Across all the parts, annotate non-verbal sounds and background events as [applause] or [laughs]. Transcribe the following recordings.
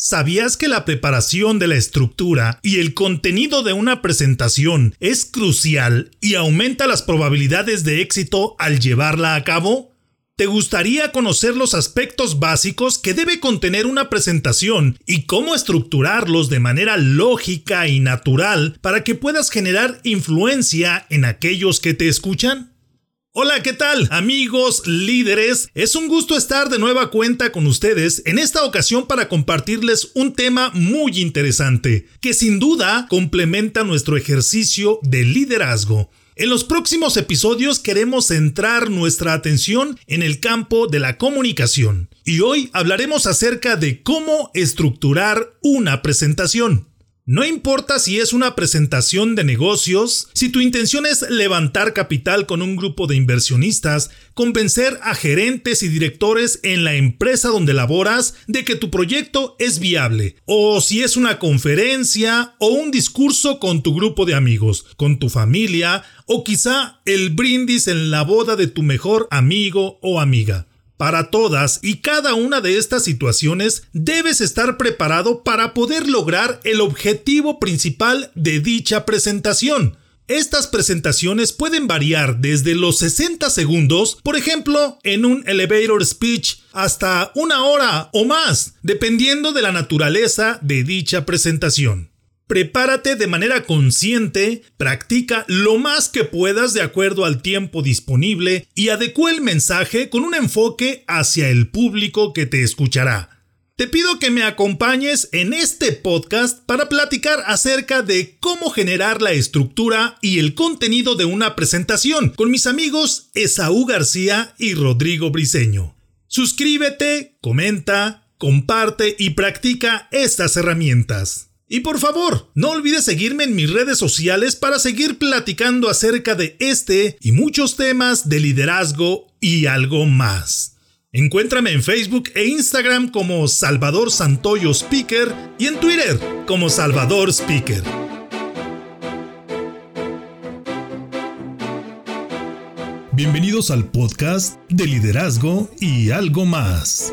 ¿Sabías que la preparación de la estructura y el contenido de una presentación es crucial y aumenta las probabilidades de éxito al llevarla a cabo? ¿Te gustaría conocer los aspectos básicos que debe contener una presentación y cómo estructurarlos de manera lógica y natural para que puedas generar influencia en aquellos que te escuchan? Hola, ¿qué tal amigos, líderes? Es un gusto estar de nueva cuenta con ustedes en esta ocasión para compartirles un tema muy interesante que sin duda complementa nuestro ejercicio de liderazgo. En los próximos episodios queremos centrar nuestra atención en el campo de la comunicación y hoy hablaremos acerca de cómo estructurar una presentación. No importa si es una presentación de negocios, si tu intención es levantar capital con un grupo de inversionistas, convencer a gerentes y directores en la empresa donde laboras de que tu proyecto es viable, o si es una conferencia o un discurso con tu grupo de amigos, con tu familia, o quizá el brindis en la boda de tu mejor amigo o amiga. Para todas y cada una de estas situaciones debes estar preparado para poder lograr el objetivo principal de dicha presentación. Estas presentaciones pueden variar desde los 60 segundos, por ejemplo, en un elevator speech, hasta una hora o más, dependiendo de la naturaleza de dicha presentación. Prepárate de manera consciente, practica lo más que puedas de acuerdo al tiempo disponible y adecua el mensaje con un enfoque hacia el público que te escuchará. Te pido que me acompañes en este podcast para platicar acerca de cómo generar la estructura y el contenido de una presentación con mis amigos Esaú García y Rodrigo Briseño. Suscríbete, comenta, comparte y practica estas herramientas. Y por favor, no olvides seguirme en mis redes sociales para seguir platicando acerca de este y muchos temas de liderazgo y algo más. Encuéntrame en Facebook e Instagram como Salvador Santoyo Speaker y en Twitter como Salvador Speaker. Bienvenidos al podcast de liderazgo y algo más.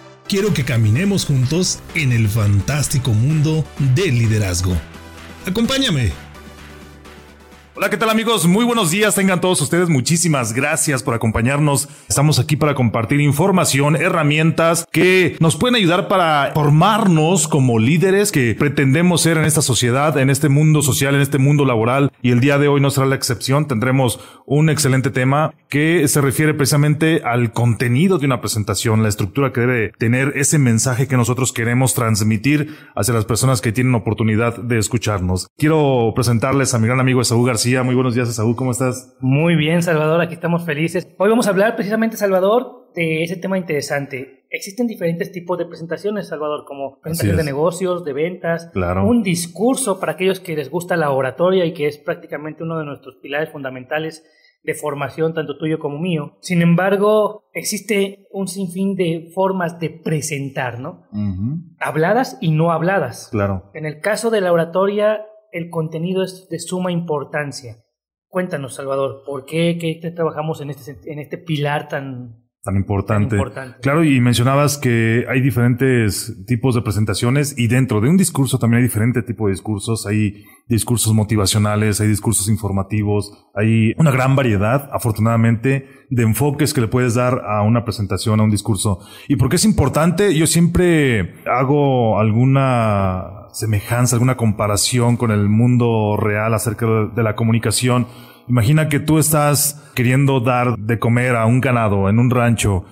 quiero que caminemos juntos en el fantástico mundo del liderazgo. Acompáñame. Hola, ¿qué tal amigos? Muy buenos días, tengan todos ustedes. Muchísimas gracias por acompañarnos. Estamos aquí para compartir información, herramientas que nos pueden ayudar para formarnos como líderes que pretendemos ser en esta sociedad, en este mundo social, en este mundo laboral. Y el día de hoy no será la excepción. Tendremos un excelente tema que se refiere precisamente al contenido de una presentación, la estructura que debe tener ese mensaje que nosotros queremos transmitir hacia las personas que tienen oportunidad de escucharnos. Quiero presentarles a mi gran amigo Esaú García muy buenos días, Saúl, ¿cómo estás? Muy bien, Salvador, aquí estamos felices. Hoy vamos a hablar precisamente, Salvador, de ese tema interesante. Existen diferentes tipos de presentaciones, Salvador, como presentación de negocios, de ventas, claro. un discurso para aquellos que les gusta la oratoria y que es prácticamente uno de nuestros pilares fundamentales de formación, tanto tuyo como mío. Sin embargo, existe un sinfín de formas de presentar, ¿no? Habladas y no habladas. Claro. En el caso de la oratoria, el contenido es de suma importancia. Cuéntanos, Salvador, ¿por qué, qué trabajamos en este, en este pilar tan, Tan importante. Claro, y mencionabas que hay diferentes tipos de presentaciones y dentro de un discurso también hay diferente tipo de discursos. Hay discursos motivacionales, hay discursos informativos, hay una gran variedad, afortunadamente, de enfoques que le puedes dar a una presentación, a un discurso. Y porque es importante, yo siempre hago alguna semejanza, alguna comparación con el mundo real acerca de la comunicación Imagina que tú estás queriendo dar de comer a un ganado en un rancho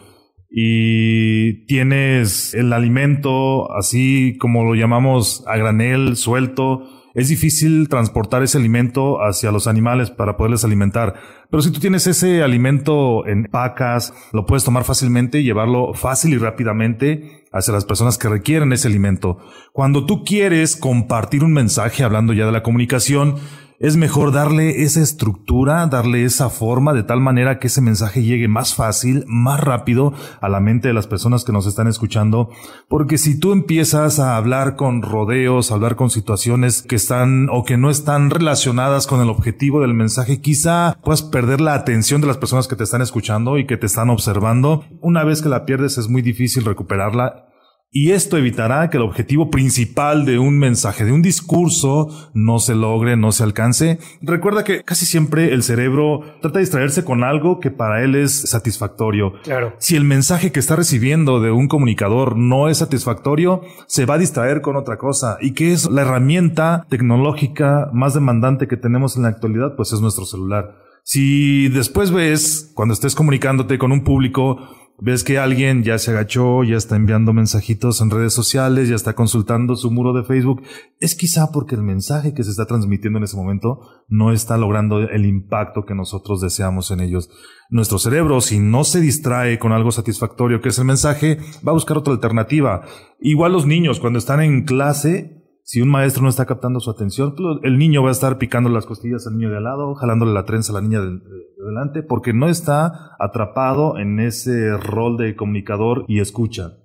y tienes el alimento así como lo llamamos a granel, suelto. Es difícil transportar ese alimento hacia los animales para poderles alimentar. Pero si tú tienes ese alimento en pacas, lo puedes tomar fácilmente y llevarlo fácil y rápidamente hacia las personas que requieren ese alimento. Cuando tú quieres compartir un mensaje, hablando ya de la comunicación, es mejor darle esa estructura, darle esa forma de tal manera que ese mensaje llegue más fácil, más rápido a la mente de las personas que nos están escuchando. Porque si tú empiezas a hablar con rodeos, a hablar con situaciones que están o que no están relacionadas con el objetivo del mensaje, quizá puedas perder la atención de las personas que te están escuchando y que te están observando. Una vez que la pierdes es muy difícil recuperarla y esto evitará que el objetivo principal de un mensaje, de un discurso, no se logre, no se alcance. Recuerda que casi siempre el cerebro trata de distraerse con algo que para él es satisfactorio. Claro. Si el mensaje que está recibiendo de un comunicador no es satisfactorio, se va a distraer con otra cosa. ¿Y que es la herramienta tecnológica más demandante que tenemos en la actualidad? Pues es nuestro celular. Si después ves, cuando estés comunicándote con un público, ves que alguien ya se agachó, ya está enviando mensajitos en redes sociales, ya está consultando su muro de Facebook, es quizá porque el mensaje que se está transmitiendo en ese momento no está logrando el impacto que nosotros deseamos en ellos. Nuestro cerebro, si no se distrae con algo satisfactorio que es el mensaje, va a buscar otra alternativa. Igual los niños, cuando están en clase, si un maestro no está captando su atención, pues, el niño va a estar picando las costillas al niño de al lado, jalándole la trenza a la niña de, delante, porque no está atrapado en ese rol de comunicador y escucha.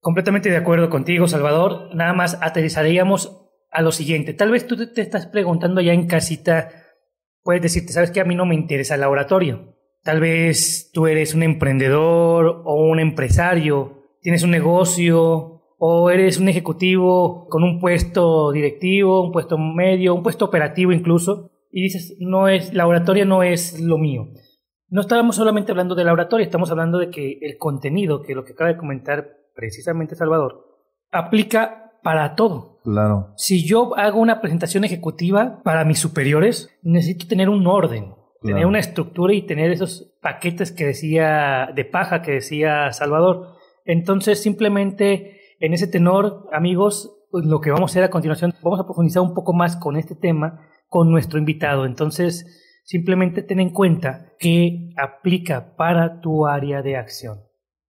Completamente de acuerdo contigo, Salvador. Nada más aterrizaríamos a lo siguiente. Tal vez tú te estás preguntando ya en casita, puedes decirte, sabes que a mí no me interesa el laboratorio. Tal vez tú eres un emprendedor o un empresario, tienes un negocio, o eres un ejecutivo con un puesto directivo, un puesto medio, un puesto operativo incluso, y dices, no es, la oratoria no es lo mío. No estábamos solamente hablando de la oratoria, estamos hablando de que el contenido, que lo que acaba de comentar precisamente Salvador, aplica para todo. Claro. Si yo hago una presentación ejecutiva para mis superiores, necesito tener un orden, tener una estructura y tener esos paquetes que decía de paja que decía Salvador. Entonces simplemente en ese tenor, amigos, pues, lo que vamos a hacer a continuación, vamos a profundizar un poco más con este tema con nuestro invitado. Entonces, simplemente ten en cuenta que aplica para tu área de acción.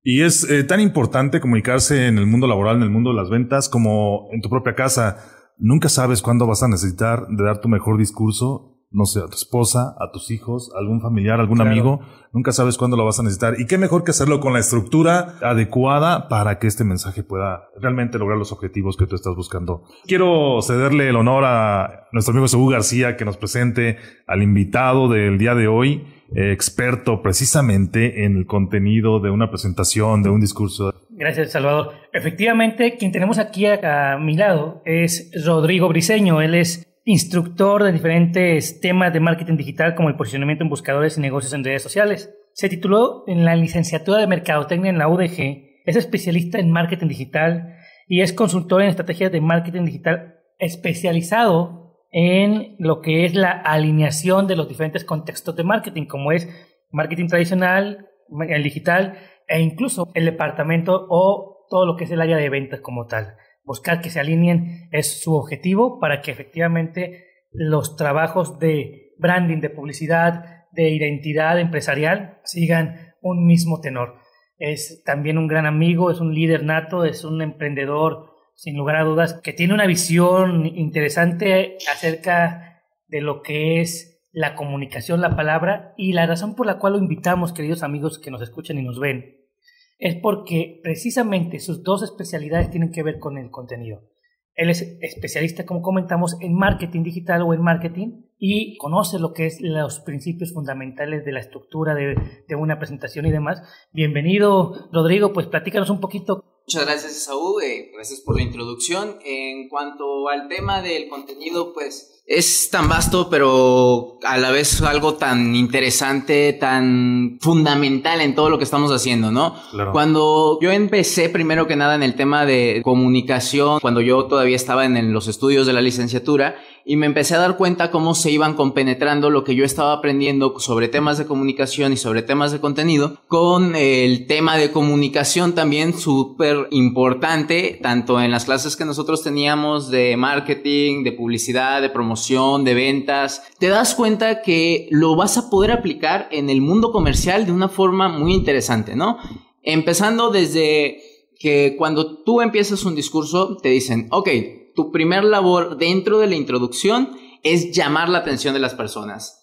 Y es eh, tan importante comunicarse en el mundo laboral, en el mundo de las ventas, como en tu propia casa. Nunca sabes cuándo vas a necesitar de dar tu mejor discurso no sé, a tu esposa, a tus hijos, algún familiar, algún amigo, nunca sabes cuándo lo vas a necesitar. Y qué mejor que hacerlo con la estructura adecuada para que este mensaje pueda realmente lograr los objetivos que tú estás buscando. Quiero cederle el honor a nuestro amigo Saúl García que nos presente al invitado del día de hoy, eh, experto precisamente en el contenido de una presentación, de un discurso. Gracias, Salvador. Efectivamente, quien tenemos aquí a, a mi lado es Rodrigo Briseño. Él es instructor de diferentes temas de marketing digital como el posicionamiento en buscadores y negocios en redes sociales. Se tituló en la licenciatura de Mercadotecnia en la UDG, es especialista en marketing digital y es consultor en estrategias de marketing digital especializado en lo que es la alineación de los diferentes contextos de marketing, como es marketing tradicional, el digital e incluso el departamento o todo lo que es el área de ventas como tal buscar que se alineen es su objetivo para que efectivamente los trabajos de branding, de publicidad, de identidad empresarial sigan un mismo tenor. Es también un gran amigo, es un líder nato, es un emprendedor sin lugar a dudas que tiene una visión interesante acerca de lo que es la comunicación, la palabra y la razón por la cual lo invitamos, queridos amigos que nos escuchan y nos ven, es porque precisamente sus dos especialidades tienen que ver con el contenido. Él es especialista, como comentamos, en marketing digital o en marketing y conoce lo que es los principios fundamentales de la estructura de, una presentación y demás. Bienvenido, Rodrigo, pues platícanos un poquito. Muchas gracias, Saúl. Eh, gracias por la introducción. En cuanto al tema del contenido, pues es tan vasto, pero a la vez algo tan interesante, tan fundamental en todo lo que estamos haciendo, ¿no? Cuando yo empecé primero que nada en el tema de comunicación, cuando yo todavía estaba en los estudios de la licenciatura, y me empecé a dar cuenta cómo se iban compenetrando lo que yo estaba aprendiendo sobre temas de comunicación y sobre temas de contenido con el tema de comunicación también súper importante, tanto en las clases que nosotros teníamos de marketing, de publicidad, de promoción, de ventas. Te das cuenta que lo vas a poder aplicar en el mundo comercial de una forma muy interesante, ¿no? Empezando desde que cuando tú empiezas un discurso, te dicen, ok, tu primer labor dentro de la introducción es llamar la atención de las personas.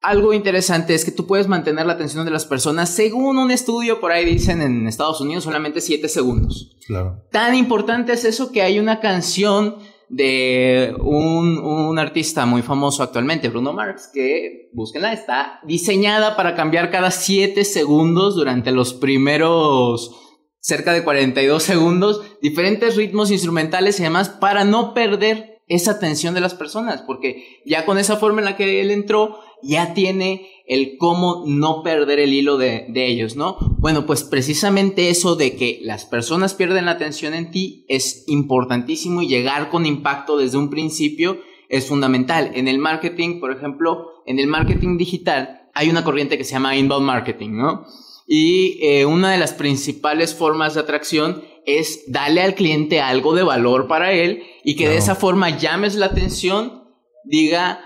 Algo interesante es que tú puedes mantener la atención de las personas, según un estudio por ahí dicen en Estados Unidos, solamente 7 segundos. Claro. Tan importante es eso que hay una canción de un, un, artista muy famoso actualmente, Bruno Mars, que, búsquenla, está diseñada para cambiar cada 7 segundos durante los primeros cerca de 42 segundos, diferentes ritmos instrumentales y demás para no perder esa atención de las personas, porque ya con esa forma en la que él entró, ya tiene el cómo no perder el hilo de, ellos, ¿no? Bueno, pues precisamente eso de que las personas pierden la atención en ti es importantísimo y llegar con impacto desde un principio es fundamental. En el marketing, por ejemplo, en el marketing digital hay una corriente que se llama inbound marketing, ¿no? Y eh, una de las principales formas de atracción es darle al cliente algo de valor para él y que de esa forma llames la atención, diga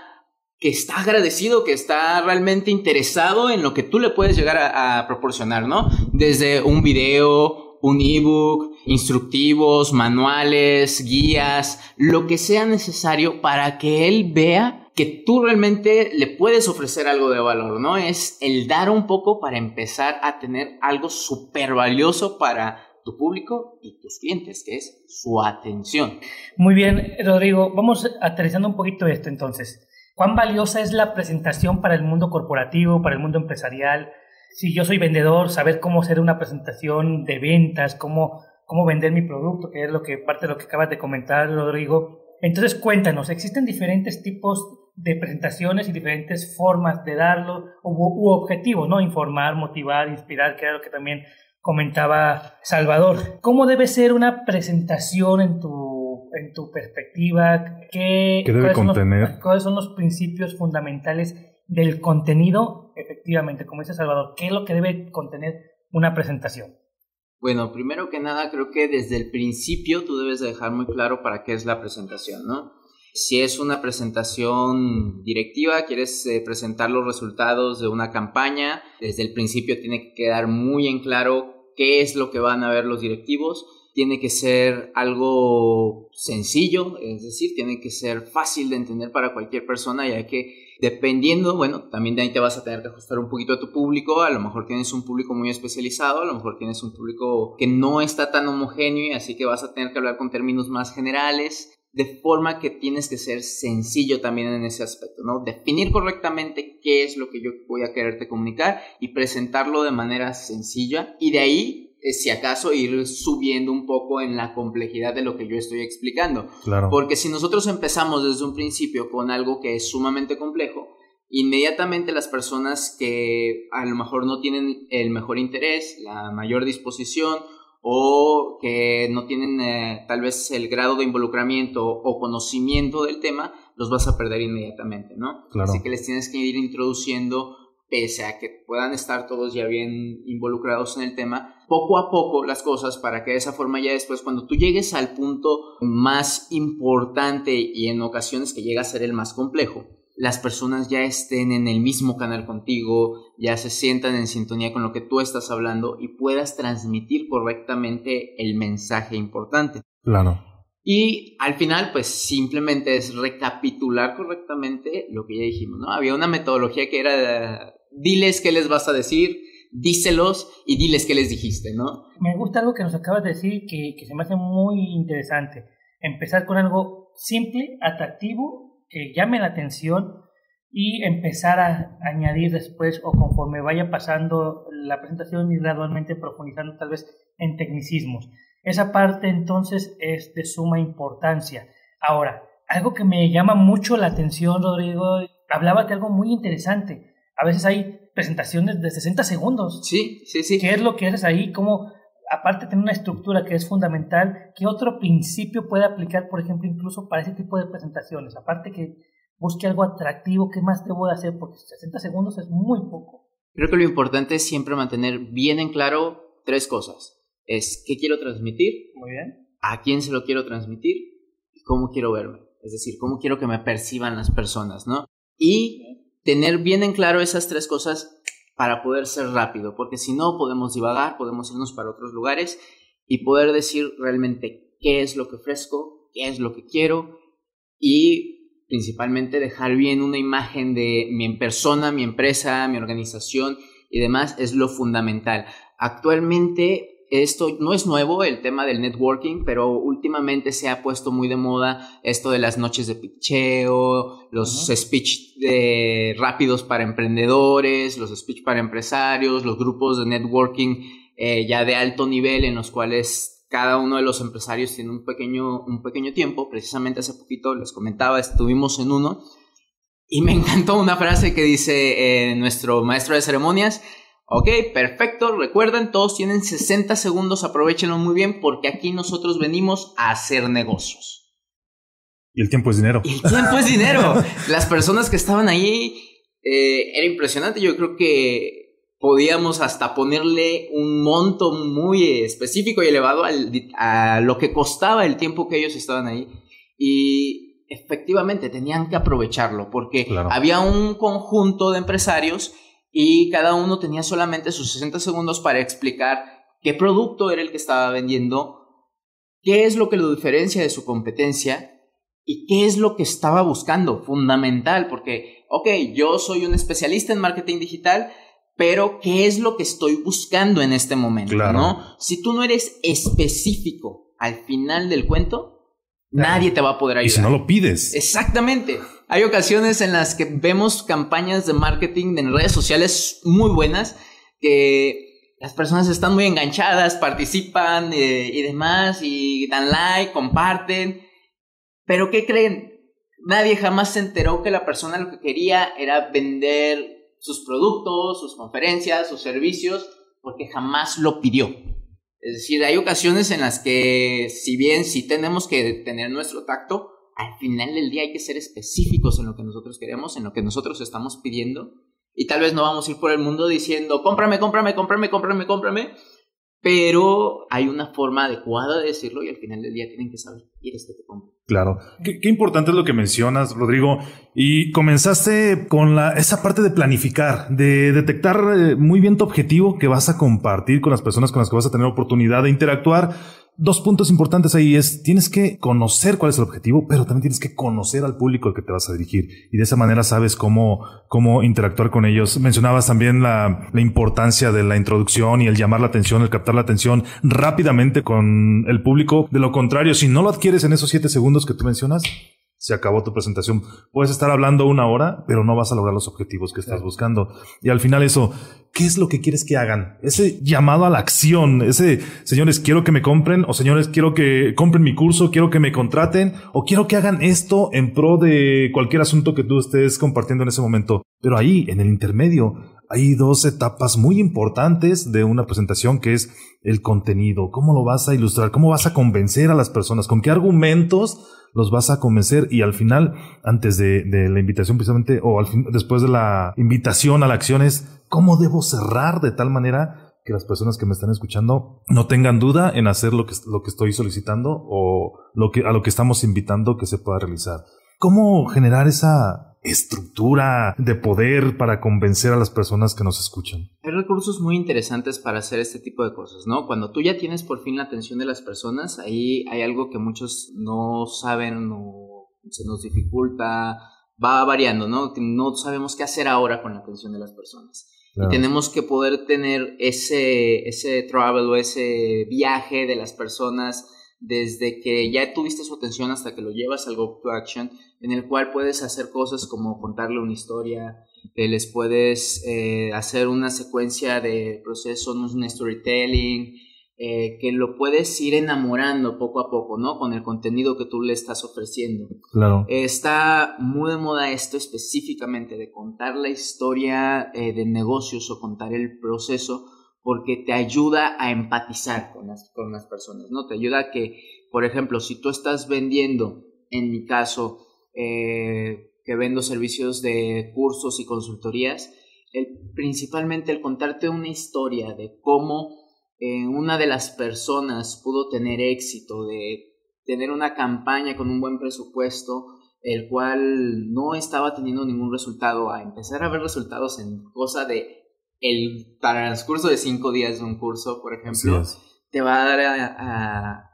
que está agradecido, que está realmente interesado en lo que tú le puedes llegar a, a proporcionar, ¿no? Desde un video, un ebook, instructivos, manuales, guías, lo que sea necesario para que él vea que tú realmente le puedes ofrecer algo de valor, ¿no? Es el dar un poco para empezar a tener algo súper valioso para tu público y tus clientes, que es su atención. Muy bien, Rodrigo, vamos aterrizando un poquito esto entonces. ¿Cuán valiosa es la presentación para el mundo corporativo, para el mundo empresarial? Si yo soy vendedor, saber cómo hacer una presentación de ventas, cómo, cómo vender mi producto, que es lo que parte de lo que acabas de comentar, Rodrigo. Entonces, cuéntanos, ¿existen diferentes tipos de presentaciones y diferentes formas de darlo u, objetivos, ¿no? Informar, motivar, inspirar, que era lo que también comentaba Salvador. ¿Cómo debe ser una presentación en tu, en tu perspectiva? ¿Qué, debe contener? ¿Cuáles son los principios fundamentales del contenido? Efectivamente, como dice Salvador, ¿qué es lo que debe contener una presentación? Bueno, primero que nada, creo que desde el principio tú debes dejar muy claro para qué es la presentación, ¿no? Si es una presentación directiva, quieres eh, presentar los resultados de una campaña, desde el principio tiene que quedar muy en claro qué es lo que van a ver los directivos. Tiene que ser algo sencillo, es decir, tiene que ser fácil de entender para cualquier persona, ya que dependiendo, bueno, también de ahí te vas a tener que ajustar un poquito a tu público, a lo mejor tienes un público muy especializado, a lo mejor tienes un público que no está tan homogéneo y así que vas a tener que hablar con términos más generales de forma que tienes que ser sencillo también en ese aspecto, ¿no? Definir correctamente qué es lo que yo voy a quererte comunicar y presentarlo de manera sencilla y de ahí, eh, si acaso, ir subiendo un poco en la complejidad de lo que yo estoy explicando. Claro. Porque si nosotros empezamos desde un principio con algo que es sumamente complejo, inmediatamente las personas que a lo mejor no tienen el mejor interés, la mayor disposición o que no tienen eh, tal vez el grado de involucramiento o conocimiento del tema, los vas a perder inmediatamente, ¿no? Así que les tienes que ir introduciendo, pese a que puedan estar todos ya bien involucrados en el tema, poco a poco las cosas para que de esa forma ya después, cuando tú llegues al punto más importante y en ocasiones que llega a ser el más complejo, las personas ya estén en el mismo canal contigo, ya se sientan en sintonía con lo que tú estás hablando y puedas transmitir correctamente el mensaje importante. Claro. Y al final, pues simplemente es recapitular correctamente lo que ya dijimos, ¿no? Había una metodología que era, diles qué les vas a decir, díselos y diles qué les dijiste, ¿no? Me gusta algo que nos acabas de decir que, que se me hace muy interesante. Empezar con algo simple, atractivo que llame la atención y empezar a añadir después o conforme vaya pasando la presentación y gradualmente profundizando tal vez en tecnicismos. Esa parte entonces es de suma importancia. Ahora, Algo que me llama mucho la atención, Rodrigo, hablaba de algo muy interesante. A veces hay presentaciones de 60 segundos. Sí, sí, sí. ¿Qué es lo que haces ahí? ¿Cómo, aparte de tener una estructura que es fundamental, qué otro principio puede aplicar, por ejemplo, incluso para ese tipo de presentaciones? Aparte que busque algo atractivo, ¿qué más debo de hacer? Porque 60 segundos es muy poco. Creo que lo importante es siempre mantener bien en claro tres cosas. Es qué quiero transmitir, muy bien. a quién se lo quiero transmitir y cómo quiero verme. Es decir, cómo quiero que me perciban las personas, ¿no? Y tener bien en claro esas tres cosas para poder ser rápido, porque si no podemos divagar, podemos irnos para otros lugares y poder decir realmente qué es lo que ofrezco, qué es lo que quiero y principalmente dejar bien una imagen de mi persona, mi empresa, mi organización y demás es lo fundamental. Actualmente esto no es nuevo, el tema del networking, pero últimamente se ha puesto muy de moda esto de las noches de picheo, los speech de rápidos para emprendedores, los speech para empresarios, los grupos de networking eh, ya de alto nivel en los cuales cada uno de los empresarios tiene un pequeño, un pequeño tiempo. Precisamente hace poquito les comentaba, estuvimos en uno y me [laughs] encantó una frase que dice eh, nuestro maestro de ceremonias, Ok, perfecto. Recuerden, todos tienen 60 segundos. Aprovechenlo muy bien porque aquí nosotros venimos a hacer negocios. Y el tiempo es dinero. Y el tiempo es dinero. [laughs] Las personas que estaban ahí eh, era impresionante. Yo creo que podíamos hasta ponerle un monto muy específico y elevado a lo que costaba el tiempo que ellos estaban ahí. Y efectivamente tenían que aprovecharlo porque había un conjunto de empresarios y cada uno tenía solamente sus 60 segundos para explicar qué producto era el que estaba vendiendo, qué es lo que lo diferencia de su competencia y qué es lo que estaba buscando, fundamental, porque, ok, yo soy un especialista en marketing digital, pero ¿qué es lo que estoy buscando en este momento? ¿no? Si tú no eres específico al final del cuento, nadie te va a poder ayudar. Y si no lo pides. Exactamente. Hay ocasiones en las que vemos campañas de marketing en redes sociales muy buenas que las personas están muy enganchadas, participan eh, y demás y dan like, comparten. Pero ¿qué creen? Nadie jamás se enteró que la persona lo que quería era vender sus productos, sus conferencias, sus servicios, porque jamás lo pidió. Es decir, hay ocasiones en las que, si bien sí tenemos que tener nuestro tacto, al final del día hay que ser específicos en lo que nosotros queremos, en lo que nosotros estamos pidiendo. Y tal vez no vamos a ir por el mundo diciendo, cómprame, cómprame, cómprame, cómprame, cómprame. Pero hay una forma adecuada de decirlo y al final del día tienen que saber, quieres que te compre. Claro. Qué, importante es lo que mencionas, Rodrigo. Y comenzaste con la, esa parte de planificar, de detectar eh, muy bien tu objetivo que vas a compartir con las personas con las que vas a tener oportunidad de interactuar dos puntos importantes ahí es, tienes que conocer cuál es el objetivo, pero también tienes que conocer al público al que te vas a dirigir. Y de esa manera sabes cómo, cómo interactuar con ellos. Mencionabas también la, la importancia de la introducción y el llamar la atención, el captar la atención rápidamente con el público. De lo contrario, si no lo adquieres en esos siete segundos que tú mencionas, se acabó tu presentación. Puedes estar hablando una hora, pero no vas a lograr los objetivos que estás buscando. Y al final eso, ¿qué es lo que quieres que hagan? Ese llamado a la acción, ese, señores, quiero que me compren, o señores, quiero que compren mi curso, quiero que me contraten, o quiero que hagan esto en pro de cualquier asunto que tú estés compartiendo en ese momento. Pero ahí, en el intermedio, hay dos etapas muy importantes de una presentación que es el contenido. ¿Cómo lo vas a ilustrar? ¿Cómo vas a convencer a las personas? ¿Con qué argumentos los vas a convencer? Y al final, antes de, la invitación precisamente, o al después de la invitación a la acción es, ¿cómo debo cerrar de tal manera que las personas que me están escuchando no tengan duda en hacer lo que, lo que estoy solicitando o a lo que estamos invitando que se pueda realizar? ¿Cómo generar esa estructura de poder para convencer a las personas que nos escuchan. Hay recursos muy interesantes para hacer este tipo de cosas, ¿no? Cuando tú ya tienes por fin la atención de las personas, ahí hay algo que muchos no saben o se nos dificulta, va variando, ¿no? No sabemos qué hacer ahora con la atención de las personas. Y tenemos que poder tener ese, ese travel o ese viaje de las personas desde que ya tuviste su atención hasta que lo llevas al Go to Action en el cual puedes hacer cosas como contarle una historia, que les puedes eh, hacer una secuencia de procesos, un storytelling, eh, que lo puedes ir enamorando poco a poco, ¿no? Con el contenido que tú le estás ofreciendo. Claro. está muy de moda esto específicamente de contar la historia eh, de negocios o contar el proceso porque te ayuda a empatizar con las, con las personas, ¿no? Te ayuda a que, por ejemplo, si tú estás vendiendo, en mi caso, eh, que vendo servicios de cursos y consultorías, principalmente el contarte una historia de cómo eh, una de las personas pudo tener éxito, de tener una campaña con un buen presupuesto, el cual no estaba teniendo ningún resultado, a empezar a ver resultados en cosa de el transcurso de cinco días de un curso, por ejemplo, te va a dar a,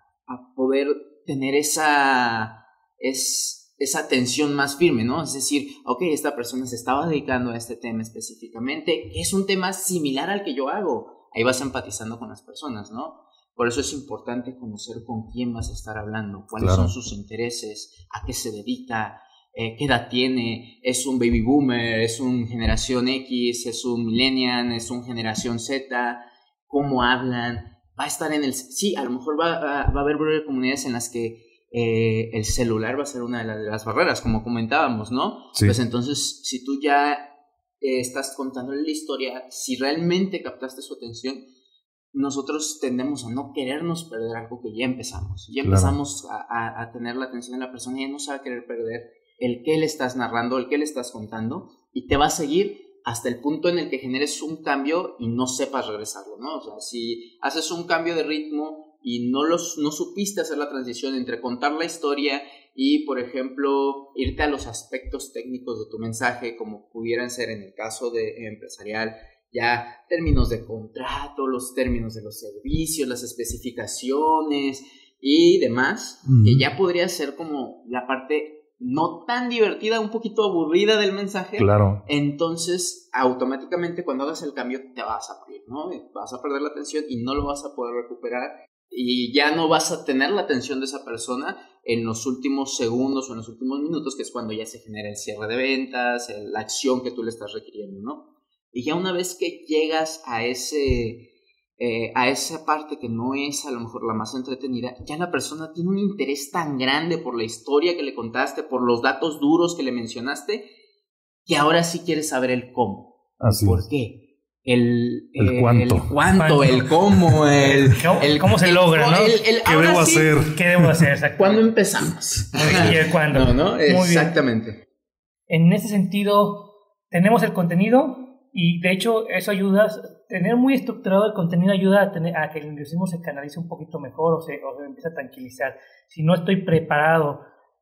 poder tener esa, es, esa atención más firme, ¿no? Es decir, ok, esta persona se estaba dedicando a este tema específicamente, es un tema similar al que yo hago ahí vas empatizando con las personas, ¿no? Por eso es importante conocer con quién vas a estar hablando, cuáles son sus intereses, a qué se dedica, eh, qué edad tiene, es un baby boomer, es un generación X, es un millennial, es un generación Z, cómo hablan, va a estar en el... Sí, a lo mejor va, va, a haber comunidades en las que eh, el celular va a ser una de las, barreras, como comentábamos, ¿no? Pues entonces, si tú ya estás contándole la historia, si realmente captaste su atención, nosotros tendemos a no querernos perder algo que ya empezamos. Ya empezamos a, tener la atención de la persona y ya no se va a querer perder el que le estás narrando, el que le estás contando, y te va a seguir hasta el punto en el que generes un cambio y no sepas regresarlo, ¿no? O sea, si haces un cambio de ritmo y no, los, no supiste hacer la transición entre contar la historia y, por ejemplo, irte a los aspectos técnicos de tu mensaje, como pudieran ser en el caso de empresarial, ya términos de contrato, los términos de los servicios, las especificaciones y demás, que ya podría ser como la parte no tan divertida, un poquito aburrida del mensaje. Claro. Entonces, automáticamente cuando hagas el cambio te vas a perder, ¿no? Vas a perder la atención y no lo vas a poder recuperar y ya no vas a tener la atención de esa persona en los últimos segundos o en los últimos minutos, que es cuando ya se genera el cierre de ventas, la acción que tú le estás requiriendo, ¿no? Y ya una vez que llegas a ese... Eh, a esa parte que no es a lo mejor la más entretenida, ya la persona tiene un interés tan grande por la historia que le contaste, por los datos duros que le mencionaste, que ahora sí quiere saber el cómo. Así ¿Por qué? el, el, eh, cuánto. el cuánto, el cómo, el, [laughs] el cómo se logra, ¿no? ¿Qué debo hacer? ¿Qué debo hacer? ¿Cuándo empezamos? ¿Y el cuándo? No, no, exactamente. En ese sentido, tenemos el contenido y de hecho eso ayuda, tener muy estructurado el contenido ayuda a, tener, a que el nerviosismo se canalice un poquito mejor o se, o se empiece a tranquilizar. Si no estoy preparado,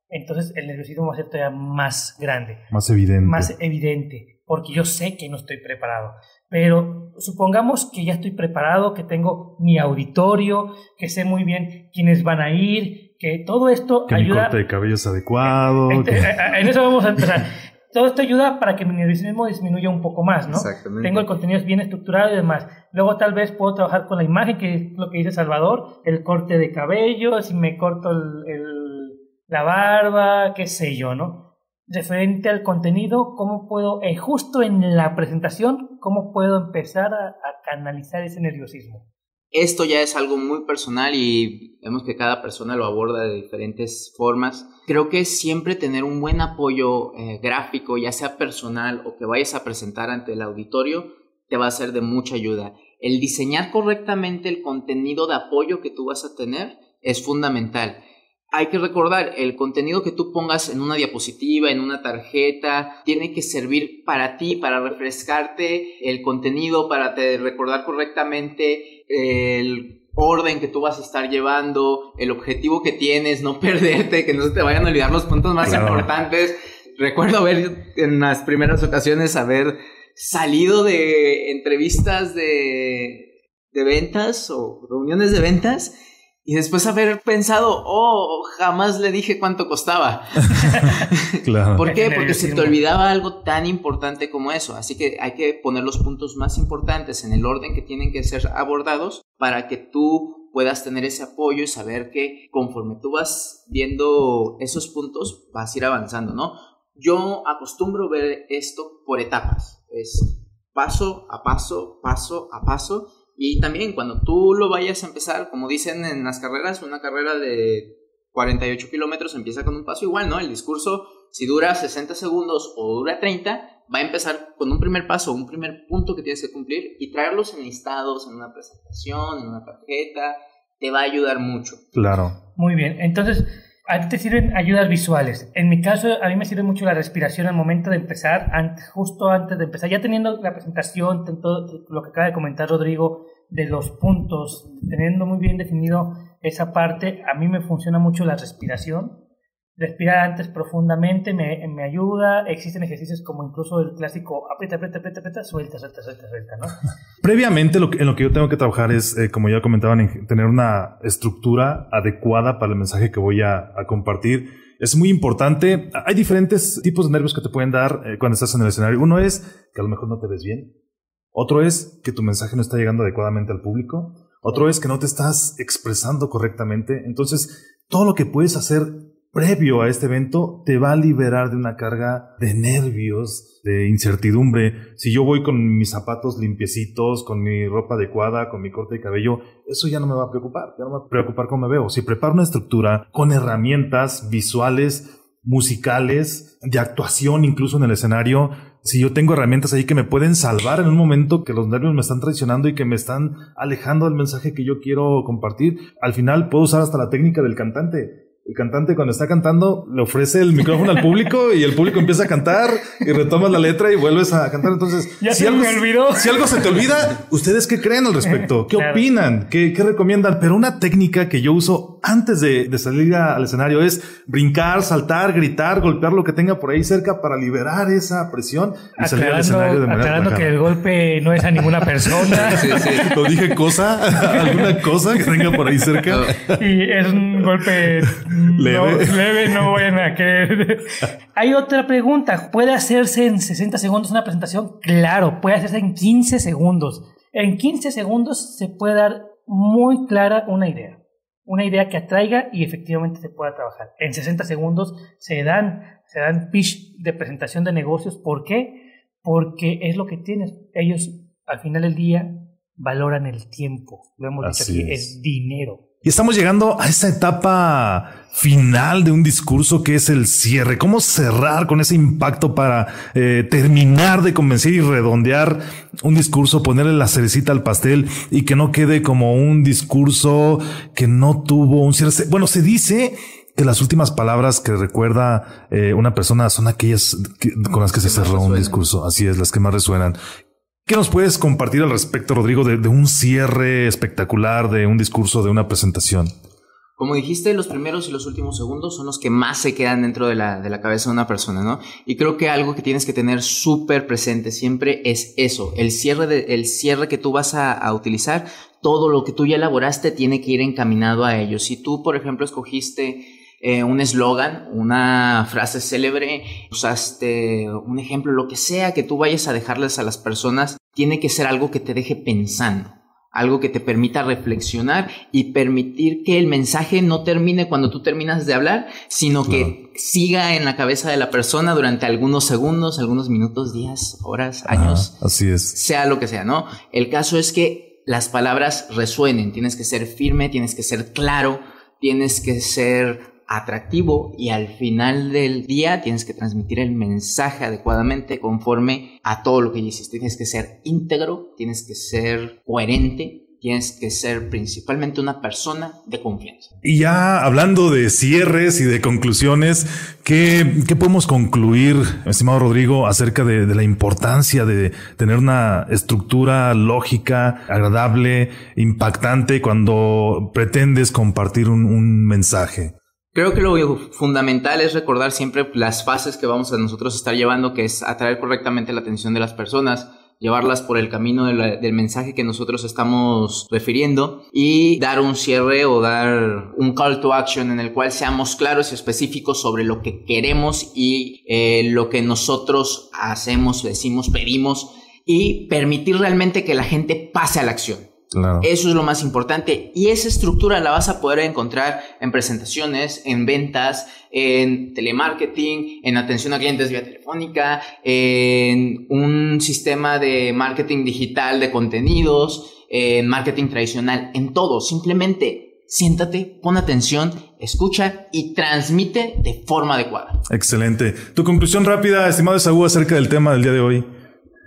entonces el nerviosismo va a ser todavía más grande. Más evidente. Más evidente, porque yo sé que no estoy preparado. Pero supongamos que ya estoy preparado, que tengo mi auditorio, que sé muy bien quiénes van a ir, que todo esto que ayuda. Mi corte de cabello es adecuado. En, en eso vamos a empezar. [laughs] todo esto ayuda para que mi nerviosismo disminuya un poco más, ¿no? Exactamente. Tengo el contenido bien estructurado y demás. Luego tal vez puedo trabajar con la imagen, que es lo que dice Salvador, el corte de cabello, si me corto el, el, la barba, qué sé yo, ¿no? referente al contenido, cómo puedo, eh, justo en la presentación, cómo puedo empezar a, a, canalizar ese nerviosismo. Esto ya es algo muy personal y vemos que cada persona lo aborda de diferentes formas. Creo que siempre tener un buen apoyo eh, gráfico, ya sea personal o que vayas a presentar ante el auditorio, te va a ser de mucha ayuda. El diseñar correctamente el contenido de apoyo que tú vas a tener es fundamental hay que recordar, el contenido que tú pongas en una diapositiva, en una tarjeta, tiene que servir para ti, para refrescarte el contenido, para te recordar correctamente el orden que tú vas a estar llevando, el objetivo que tienes, no [laughs] perderte, que no se te vayan a olvidar los puntos más importantes. Recuerdo haber en las primeras ocasiones haber salido de entrevistas de, de ventas o reuniones de ventas y después haber pensado, oh, jamás le dije cuánto costaba. [laughs] claro. ¿Por qué? Porque se te olvidaba algo tan importante como eso. Así que hay que poner los puntos más importantes en el orden que tienen que ser abordados para que tú puedas tener ese apoyo y saber que conforme tú vas viendo esos puntos, vas a ir avanzando, ¿no? Yo acostumbro ver esto por etapas. Es paso a paso, paso a paso Y también cuando tú lo vayas a empezar, como dicen en las carreras, una carrera de 48 kilómetros empieza con un paso igual, ¿no? El discurso, si dura 60 segundos o dura 30, va a empezar con un primer paso, un primer punto que tienes que cumplir y traerlos en listados, en una presentación, en una tarjeta, te va a ayudar mucho. Claro. Muy bien, entonces a ti te sirven ayudas visuales. En mi caso, a mí me sirve mucho la respiración al momento de empezar, justo antes de empezar, ya teniendo la presentación, todo lo que acaba de comentar Rodrigo, de los puntos, teniendo muy bien definido esa parte, a mí me funciona mucho la respiración Respirar antes profundamente me, me, ayuda. Existen ejercicios como incluso el clásico aprieta, aprieta, aprieta, aprieta, suelta, suelta, suelta, suelta, ¿no? [laughs] Previamente, lo que, en lo que yo tengo que trabajar es, eh, como ya comentaban, en tener una estructura adecuada para el mensaje que voy a, a, compartir. Es muy importante. Hay diferentes tipos de nervios que te pueden dar eh, cuando estás en el escenario. Uno es que a lo mejor no te ves bien. Otro es que tu mensaje no está llegando adecuadamente al público. Otro es que no te estás expresando correctamente. Entonces, todo lo que puedes hacer previo a este evento te va a liberar de una carga de nervios, de incertidumbre. Si yo voy con mis zapatos limpiecitos, con mi ropa adecuada, con mi corte de cabello, eso ya no me va a preocupar, ya no me va a preocupar cómo me veo. Si preparo una estructura con herramientas visuales, musicales, de actuación incluso en el escenario, si yo tengo herramientas ahí que me pueden salvar en un momento que los nervios me están traicionando y que me están alejando del mensaje que yo quiero compartir, al final puedo usar hasta la técnica del cantante el cantante cuando está cantando le ofrece el micrófono al público y el público empieza a cantar y retomas la letra y vuelves a cantar. Entonces, ya si, se algo, me olvidó. si algo se te olvida, ¿ustedes qué creen al respecto? ¿Qué opinan? ¿Qué, ¿Qué, recomiendan? Pero una técnica que yo uso antes de, de salir al escenario es brincar, saltar, gritar, golpear lo que tenga por ahí cerca para liberar esa presión y salir al escenario de manera Aclarando que el golpe no es a ninguna persona. [laughs] sí, sí. Lo dije cosa, [laughs] alguna cosa que tenga por ahí cerca. Y es un golpe leve. No, leve, no vayan a querer. [laughs] Hay otra pregunta. ¿Puede hacerse en 60 segundos una presentación? Claro, puede hacerse en 15 segundos. En 15 segundos se puede dar muy clara una idea. Una idea que atraiga y efectivamente se pueda trabajar. En 60 segundos se dan, se dan pitch de presentación de negocios. ¿Por qué? Porque es lo que tienes. Ellos al final del día valoran el tiempo. Lo hemos dicho aquí, es dinero. Y estamos llegando a esa etapa final de un discurso que es el cierre. ¿Cómo cerrar con ese impacto para eh, terminar de convencer y redondear un discurso, ponerle la cerecita al pastel y que no quede como un discurso que no tuvo un cierre? Bueno, se dice que las últimas palabras que recuerda eh, una persona son aquellas con las que se cerró un discurso. Así es, las que más resuenan. ¿Qué nos puedes compartir al respecto, Rodrigo, de, un cierre espectacular, de un discurso, de una presentación? Como dijiste, los primeros y los últimos segundos son los que más se quedan dentro de la, de la cabeza de una persona, ¿no? Y creo que algo que tienes que tener súper presente siempre es eso, el cierre, de, el cierre que tú vas a, a utilizar, todo lo que tú ya elaboraste tiene que ir encaminado a ello. Si tú, por ejemplo, escogiste eh, un eslogan, una frase célebre, usaste un ejemplo, lo que sea que tú vayas a dejarles a las personas, tiene que ser algo que te deje pensando algo que te permita reflexionar y permitir que el mensaje no termine cuando tú terminas de hablar, sino que siga en la cabeza de la persona durante algunos segundos, algunos minutos, días, horas, años. así es. Sea lo que sea, ¿no? El caso es que las palabras resuenen, tienes que ser firme, tienes que ser claro, tienes que ser atractivo y al final del día tienes que transmitir el mensaje adecuadamente conforme a todo lo que hiciste. Tienes que ser íntegro, tienes que ser coherente, tienes que ser principalmente una persona de confianza. Y ya hablando de cierres y de conclusiones, ¿qué, qué podemos concluir, estimado Rodrigo, acerca de, la importancia de tener una estructura lógica, agradable, impactante cuando pretendes compartir un mensaje? Creo que lo fundamental es recordar siempre las fases que vamos a nosotros estar llevando, que es atraer correctamente la atención de las personas, llevarlas por el camino del mensaje que nosotros estamos refiriendo y dar un cierre o dar un call to action en el cual seamos claros y específicos sobre lo que queremos y eh, lo que nosotros hacemos, decimos, pedimos y permitir realmente que la gente pase a la acción. Eso es lo más importante. Y esa estructura la vas a poder encontrar en presentaciones, en ventas, en telemarketing, en atención a clientes vía telefónica, en un sistema de marketing digital de contenidos, en marketing tradicional, en todo. Simplemente siéntate, pon atención, escucha y transmite de forma adecuada. Excelente. Tu conclusión rápida, estimado Esaú, acerca del tema del día de hoy.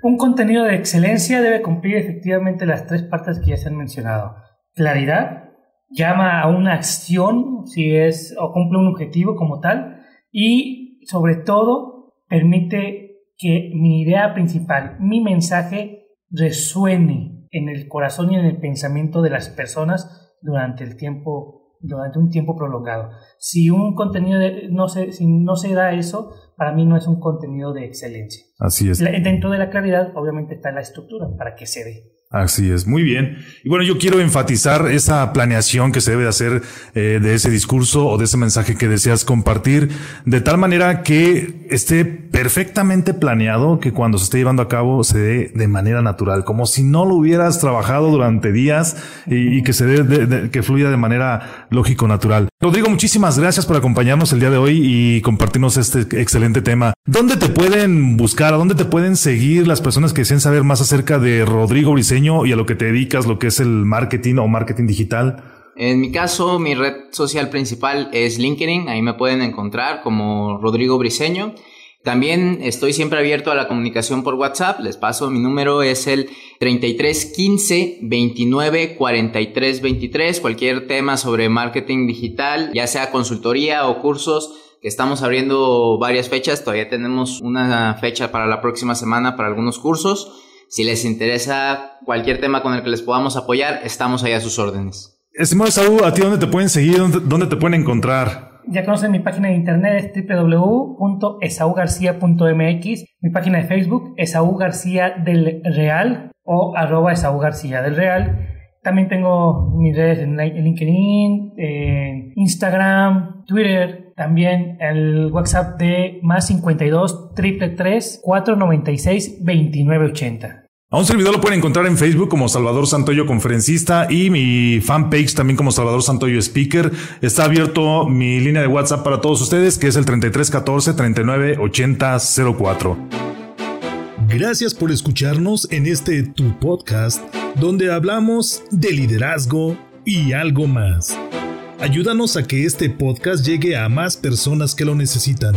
Un contenido de excelencia debe cumplir efectivamente las tres partes que ya se han mencionado. Claridad, llama a una acción si es o cumple un objetivo como tal y sobre todo permite que mi idea principal, mi mensaje resuene en el corazón y en el pensamiento de las personas durante el tiempo durante un tiempo prolongado. Si un contenido no se si no se da eso, para mí no es un contenido de excelencia. Así es. Dentro de la claridad, obviamente está la estructura para que se dé. Así es, muy bien. Y bueno, yo quiero enfatizar esa planeación que se debe de hacer eh, de ese discurso o de ese mensaje que deseas compartir, de tal manera que esté perfectamente planeado, que cuando se esté llevando a cabo se dé de manera natural, como si no lo hubieras trabajado durante días y, que se dé, que fluya de manera lógico natural. Rodrigo, muchísimas gracias por acompañarnos el día de hoy y compartirnos este excelente tema. ¿Dónde te pueden buscar? ¿A dónde te pueden seguir las personas que deseen saber más acerca de Rodrigo Briseño y a lo que te dedicas, lo que es el marketing o marketing digital? En mi caso, mi red social principal es LinkedIn. Ahí me pueden encontrar como Rodrigo Briseño. También estoy siempre abierto a la comunicación por WhatsApp. Les paso, mi número es el 3315 29 43 23. Cualquier tema sobre marketing digital, ya sea consultoría o cursos, que estamos abriendo varias fechas. Todavía tenemos una fecha para la próxima semana para algunos cursos. Si les interesa cualquier tema con el que les podamos apoyar, estamos ahí a sus órdenes. Estimado Saúl, ¿a ti dónde te pueden seguir? ¿Dónde, te pueden encontrar? Ya conocen mi página de internet, es www.esaugarcia.mx. Mi página de Facebook, Esaú García del Real o arroba Esaú García del Real. También tengo mis redes en LinkedIn, en Instagram, Twitter, también el WhatsApp de más 52 333 496 2980. A un servidor lo pueden encontrar en Facebook como Salvador Santoyo Conferencista y mi fanpage también como Salvador Santoyo Speaker. Está abierto mi línea de WhatsApp para todos ustedes que es el 3314 398004. Gracias por escucharnos en este tu podcast donde hablamos de liderazgo y algo más. Ayúdanos a que este podcast llegue a más personas que lo necesitan.